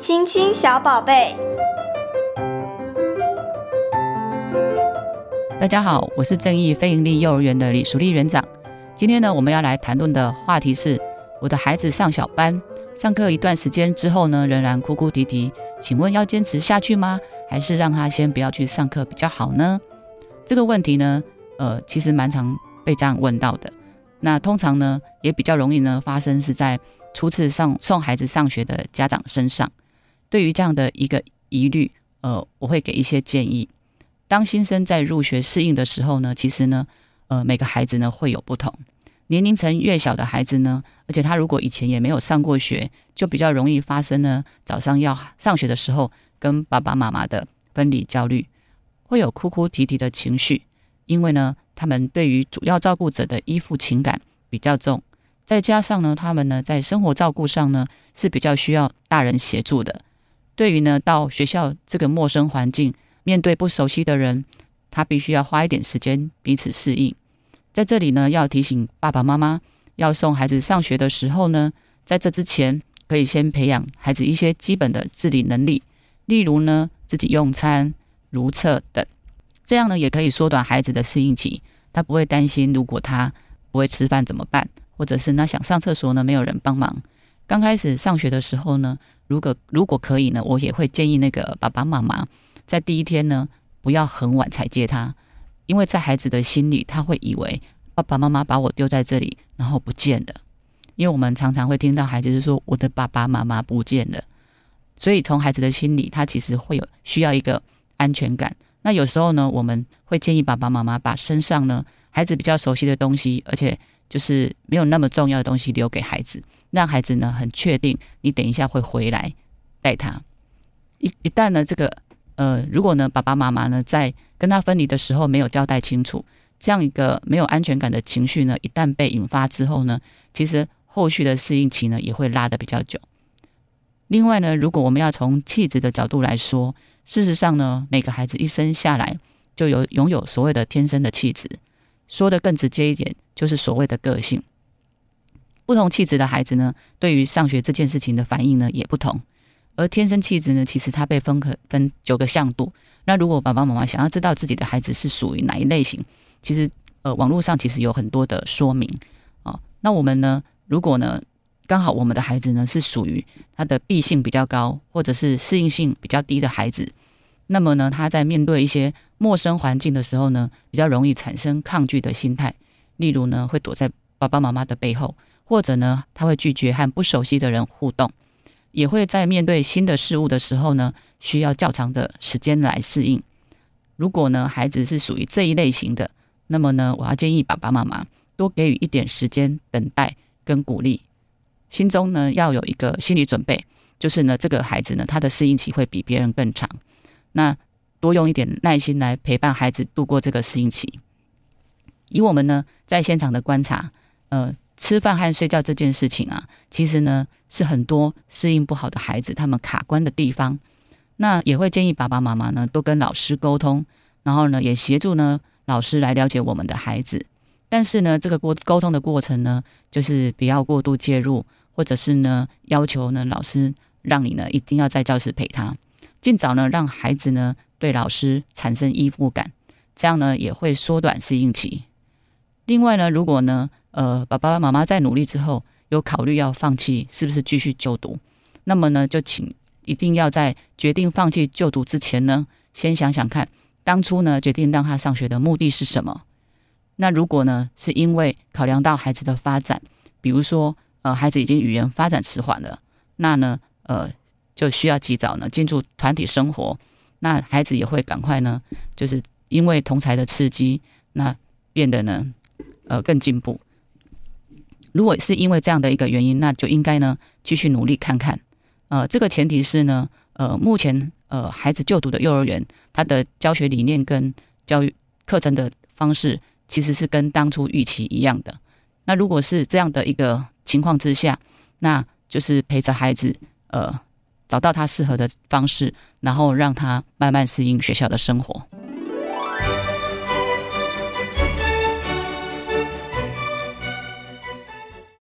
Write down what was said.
亲亲小宝贝，大家好，我是正义非营利幼儿园的李淑丽园长。今天呢，我们要来谈论的话题是：我的孩子上小班，上课一段时间之后呢，仍然哭哭啼啼，请问要坚持下去吗？还是让他先不要去上课比较好呢？这个问题呢，呃，其实蛮常被这样问到的。那通常呢，也比较容易呢发生是在。初次上送孩子上学的家长身上，对于这样的一个疑虑，呃，我会给一些建议。当新生在入学适应的时候呢，其实呢，呃，每个孩子呢会有不同。年龄层越小的孩子呢，而且他如果以前也没有上过学，就比较容易发生呢，早上要上学的时候跟爸爸妈妈的分离焦虑，会有哭哭啼啼的情绪，因为呢，他们对于主要照顾者的依附情感比较重。再加上呢，他们呢在生活照顾上呢是比较需要大人协助的。对于呢到学校这个陌生环境，面对不熟悉的人，他必须要花一点时间彼此适应。在这里呢，要提醒爸爸妈妈，要送孩子上学的时候呢，在这之前可以先培养孩子一些基本的自理能力，例如呢自己用餐、如厕等。这样呢也可以缩短孩子的适应期，他不会担心如果他不会吃饭怎么办。或者是那想上厕所呢，没有人帮忙。刚开始上学的时候呢，如果如果可以呢，我也会建议那个爸爸妈妈在第一天呢，不要很晚才接他，因为在孩子的心里，他会以为爸爸妈妈把我丢在这里，然后不见了。因为我们常常会听到孩子是说我的爸爸妈妈不见了，所以从孩子的心里，他其实会有需要一个安全感。那有时候呢，我们会建议爸爸妈妈把身上呢孩子比较熟悉的东西，而且就是没有那么重要的东西留给孩子，让孩子呢很确定你等一下会回来带他。一一旦呢这个呃，如果呢爸爸妈妈呢在跟他分离的时候没有交代清楚，这样一个没有安全感的情绪呢，一旦被引发之后呢，其实后续的适应期呢也会拉得比较久。另外呢，如果我们要从气质的角度来说，事实上呢，每个孩子一生下来就有拥有所谓的天生的气质。说得更直接一点，就是所谓的个性。不同气质的孩子呢，对于上学这件事情的反应呢也不同。而天生气质呢，其实它被分可分九个向度。那如果爸爸妈妈想要知道自己的孩子是属于哪一类型，其实呃网络上其实有很多的说明、哦。那我们呢，如果呢刚好我们的孩子呢是属于他的闭性比较高，或者是适应性比较低的孩子。那么呢，他在面对一些陌生环境的时候呢，比较容易产生抗拒的心态。例如呢，会躲在爸爸妈妈的背后，或者呢，他会拒绝和不熟悉的人互动，也会在面对新的事物的时候呢，需要较长的时间来适应。如果呢，孩子是属于这一类型的，那么呢，我要建议爸爸妈妈多给予一点时间等待跟鼓励，心中呢要有一个心理准备，就是呢，这个孩子呢，他的适应期会比别人更长。那多用一点耐心来陪伴孩子度过这个适应期。以我们呢在现场的观察，呃，吃饭和睡觉这件事情啊，其实呢是很多适应不好的孩子他们卡关的地方。那也会建议爸爸妈妈呢多跟老师沟通，然后呢也协助呢老师来了解我们的孩子。但是呢这个过沟通的过程呢，就是不要过度介入，或者是呢要求呢老师让你呢一定要在教室陪他。尽早呢，让孩子呢对老师产生依附感，这样呢也会缩短适应期。另外呢，如果呢，呃，爸爸妈妈在努力之后有考虑要放弃，是不是继续就读？那么呢，就请一定要在决定放弃就读之前呢，先想想看，当初呢决定让他上学的目的是什么？那如果呢是因为考量到孩子的发展，比如说呃孩子已经语言发展迟缓了，那呢呃。就需要及早呢进入团体生活，那孩子也会赶快呢，就是因为同才的刺激，那变得呢，呃更进步。如果是因为这样的一个原因，那就应该呢继续努力看看。呃，这个前提是呢，呃，目前呃孩子就读的幼儿园，他的教学理念跟教育课程的方式，其实是跟当初预期一样的。那如果是这样的一个情况之下，那就是陪着孩子，呃。找到他适合的方式，然后让他慢慢适应学校的生活。